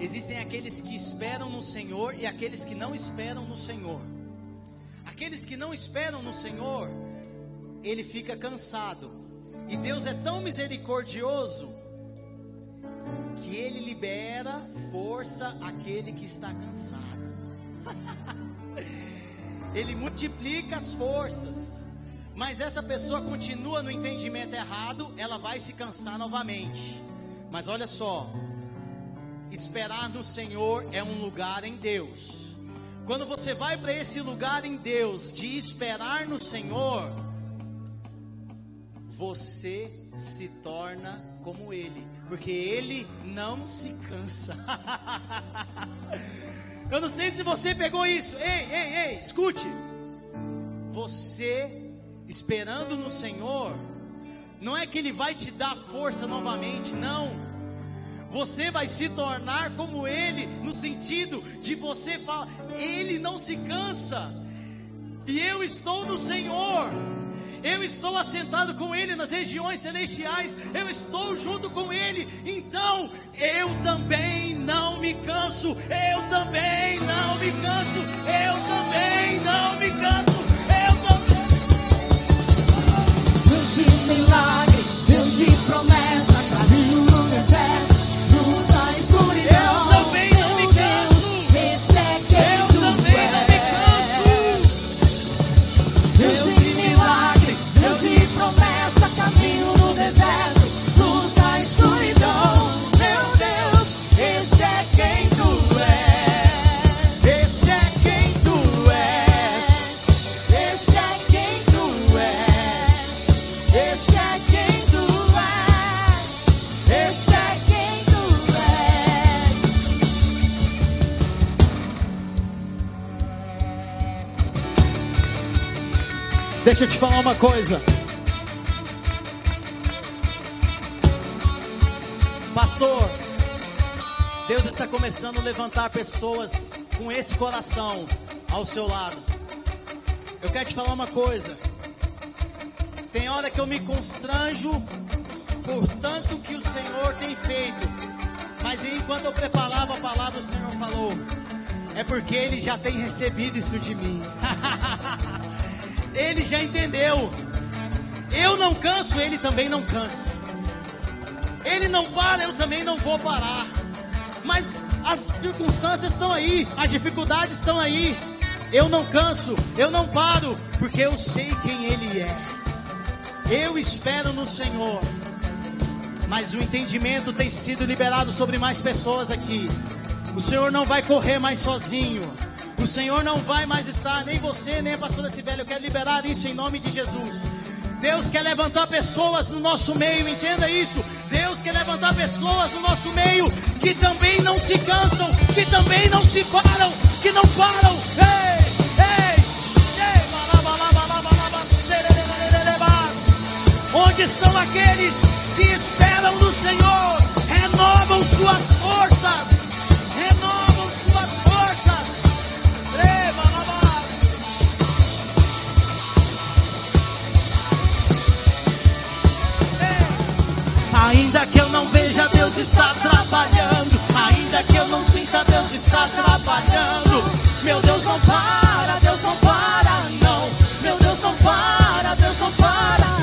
Existem aqueles que esperam no Senhor e aqueles que não esperam no Senhor. Aqueles que não esperam no Senhor, ele fica cansado. E Deus é tão misericordioso que ele libera força àquele que está cansado. ele multiplica as forças. Mas essa pessoa continua no entendimento errado, ela vai se cansar novamente. Mas olha só, esperar no Senhor é um lugar em Deus. Quando você vai para esse lugar em Deus de esperar no Senhor, você se torna como Ele, porque Ele não se cansa. Eu não sei se você pegou isso. Ei, ei, ei, escute. Você esperando no Senhor, não é que Ele vai te dar força novamente, não. Você vai se tornar como Ele, no sentido de você falar, Ele não se cansa, e eu estou no Senhor. Eu estou assentado com Ele nas regiões celestiais, eu estou junto com Ele, então eu também não me canso, eu também não me canso, eu também não me canso, eu também. Deus de milagre, uma coisa. Pastor, Deus está começando a levantar pessoas com esse coração ao seu lado. Eu quero te falar uma coisa. Tem hora que eu me constranjo por tanto que o Senhor tem feito. Mas enquanto eu preparava a palavra, o Senhor falou: É porque Ele já tem recebido isso de mim. Ele já entendeu. Eu não canso, ele também não cansa. Ele não para, eu também não vou parar. Mas as circunstâncias estão aí, as dificuldades estão aí. Eu não canso, eu não paro, porque eu sei quem Ele é. Eu espero no Senhor. Mas o entendimento tem sido liberado sobre mais pessoas aqui. O Senhor não vai correr mais sozinho. O Senhor não vai mais estar, nem você, nem a pastora Sibeli. Eu quero liberar isso em nome de Jesus. Deus quer levantar pessoas no nosso meio, entenda isso. Deus quer levantar pessoas no nosso meio que também não se cansam, que também não se param, que não param. Ei, ei, ei. Onde estão aqueles que esperam no Senhor? Renovam suas forças. está trabalhando. Ainda que eu não sinta, Deus está trabalhando. Meu Deus não para, Deus não para, não. Meu Deus não para, Deus não para.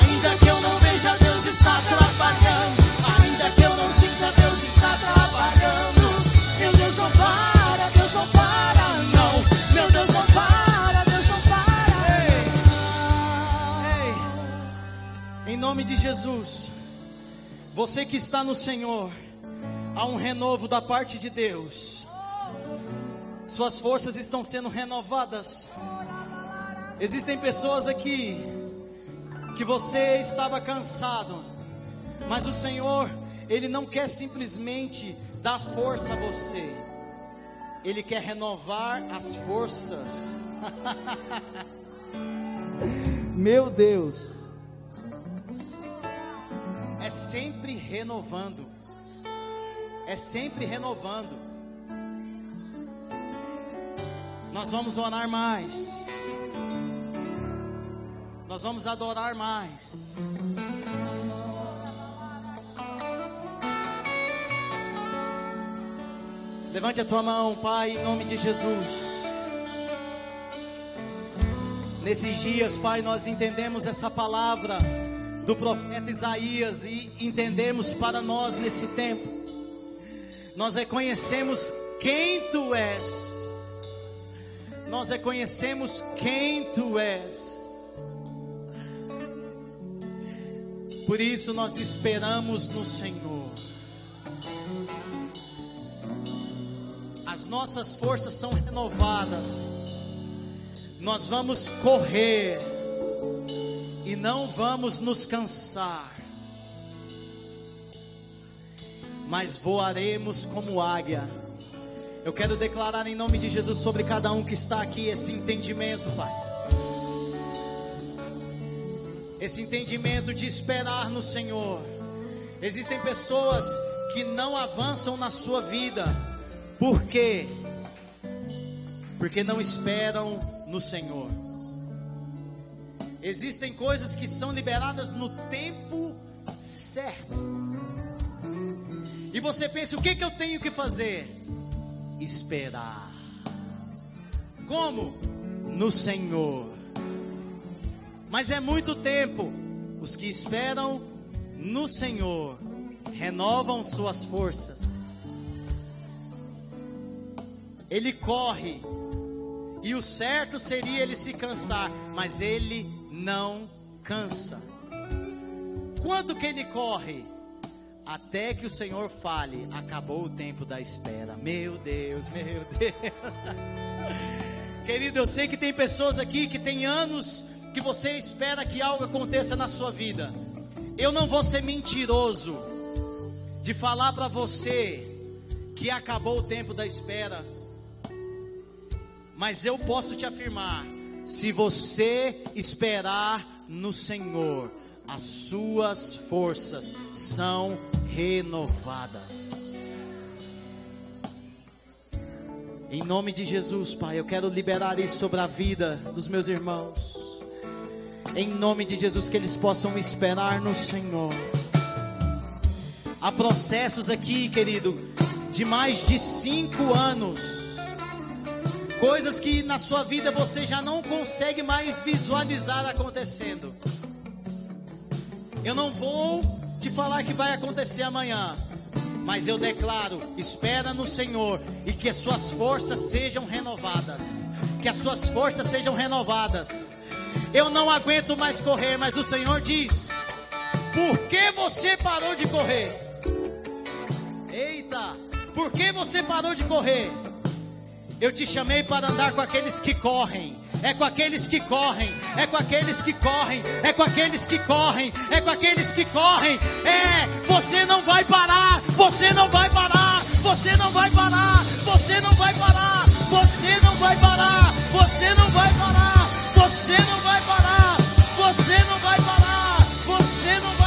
Ainda que eu não veja, Deus está trabalhando. Ainda que eu não sinta, Deus está trabalhando. Meu Deus não para, Deus não para, não. Meu Deus não para, Deus não para. Ei, ei. em nome de Jesus você que está no Senhor, há um renovo da parte de Deus. Suas forças estão sendo renovadas. Existem pessoas aqui que você estava cansado, mas o Senhor, Ele não quer simplesmente dar força a você, Ele quer renovar as forças. Meu Deus, é sempre renovando, é sempre renovando. Nós vamos orar mais. Nós vamos adorar mais. Levante a tua mão, Pai, em nome de Jesus. Nesses dias, Pai, nós entendemos essa palavra do profeta Isaías e entendemos para nós nesse tempo. Nós reconhecemos quem tu és nós reconhecemos quem tu és. Por isso nós esperamos no Senhor. As nossas forças são renovadas. Nós vamos correr e não vamos nos cansar. Mas voaremos como águia eu quero declarar em nome de Jesus sobre cada um que está aqui esse entendimento, Pai. Esse entendimento de esperar no Senhor. Existem pessoas que não avançam na sua vida. Por quê? Porque não esperam no Senhor. Existem coisas que são liberadas no tempo certo. E você pensa, o que, que eu tenho que fazer? esperar. Como? No Senhor. Mas é muito tempo. Os que esperam no Senhor renovam suas forças. Ele corre. E o certo seria ele se cansar, mas ele não cansa. Quanto que ele corre? até que o Senhor fale, acabou o tempo da espera. Meu Deus, meu Deus. Querido, eu sei que tem pessoas aqui que tem anos que você espera que algo aconteça na sua vida. Eu não vou ser mentiroso de falar para você que acabou o tempo da espera. Mas eu posso te afirmar, se você esperar no Senhor, as suas forças são renovadas. Em nome de Jesus, Pai, eu quero liberar isso sobre a vida dos meus irmãos. Em nome de Jesus, que eles possam esperar no Senhor. Há processos aqui, querido, de mais de cinco anos. Coisas que na sua vida você já não consegue mais visualizar acontecendo. Eu não vou te falar que vai acontecer amanhã, mas eu declaro: espera no Senhor e que as suas forças sejam renovadas. Que as suas forças sejam renovadas. Eu não aguento mais correr, mas o Senhor diz: por que você parou de correr? Eita, por que você parou de correr? Eu te chamei para andar com aqueles que correm. É com aqueles que correm, é com aqueles que correm, é com aqueles que correm, é com aqueles que correm. É, você não vai parar, você não vai parar, você não vai parar, você não vai parar, você não vai parar, você não vai parar, você não vai parar, você não vai parar, você não vai parar.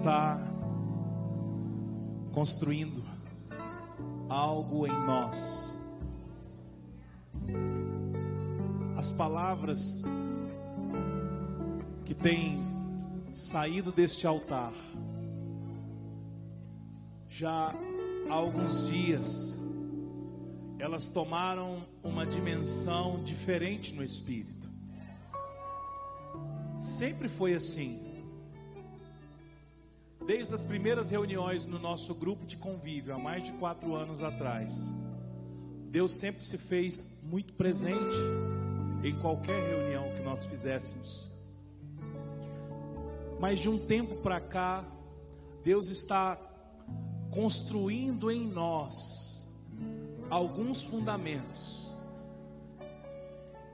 Está construindo algo em nós. As palavras que têm saído deste altar já há alguns dias elas tomaram uma dimensão diferente no espírito. Sempre foi assim. Desde as primeiras reuniões no nosso grupo de convívio, há mais de quatro anos atrás, Deus sempre se fez muito presente em qualquer reunião que nós fizéssemos. Mas de um tempo para cá, Deus está construindo em nós alguns fundamentos.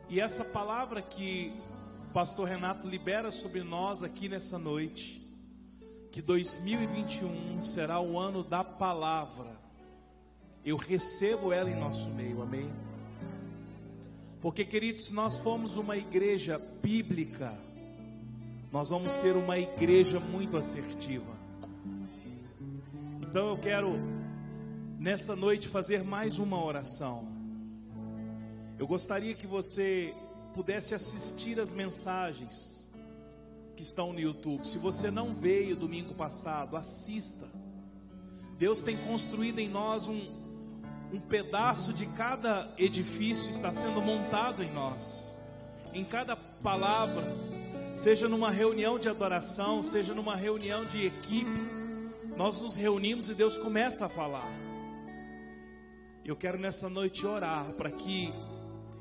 E essa palavra que o pastor Renato libera sobre nós aqui nessa noite, que 2021 será o ano da palavra. Eu recebo ela em nosso meio, amém? Porque, queridos, se nós formos uma igreja bíblica, nós vamos ser uma igreja muito assertiva. Então eu quero, nessa noite, fazer mais uma oração. Eu gostaria que você pudesse assistir as mensagens que estão no YouTube. Se você não veio domingo passado, assista. Deus tem construído em nós um, um pedaço de cada edifício está sendo montado em nós. Em cada palavra, seja numa reunião de adoração, seja numa reunião de equipe, nós nos reunimos e Deus começa a falar. Eu quero nessa noite orar para que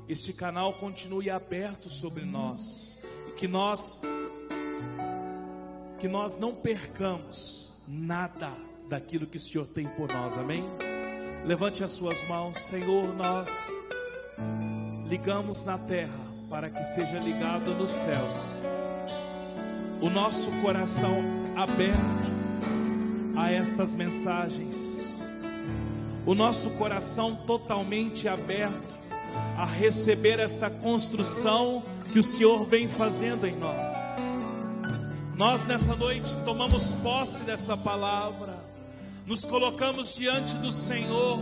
este canal continue aberto sobre nós e que nós que nós não percamos nada daquilo que o Senhor tem por nós, amém? Levante as suas mãos, Senhor, nós ligamos na terra para que seja ligado nos céus. O nosso coração aberto a estas mensagens, o nosso coração totalmente aberto a receber essa construção que o Senhor vem fazendo em nós. Nós nessa noite tomamos posse dessa palavra, nos colocamos diante do Senhor,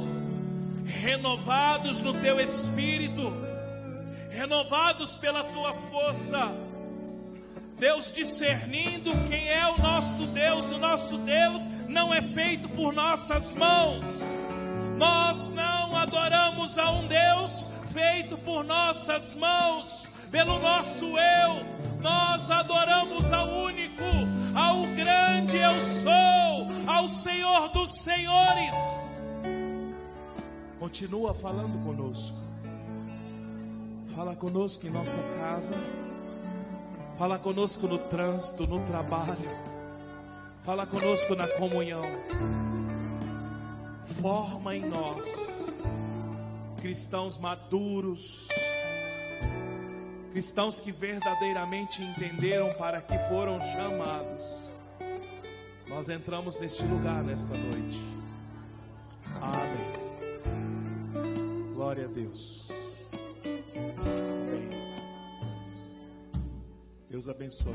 renovados no teu espírito, renovados pela tua força. Deus discernindo quem é o nosso Deus, o nosso Deus não é feito por nossas mãos. Nós não adoramos a um Deus feito por nossas mãos, pelo nosso eu, nós adoramos ao único, ao grande eu sou, ao Senhor dos Senhores. Continua falando conosco. Fala conosco em nossa casa. Fala conosco no trânsito, no trabalho. Fala conosco na comunhão. Forma em nós cristãos maduros cristãos que verdadeiramente entenderam para que foram chamados. Nós entramos neste lugar nesta noite. Amém. Glória a Deus. Amém. Deus abençoe.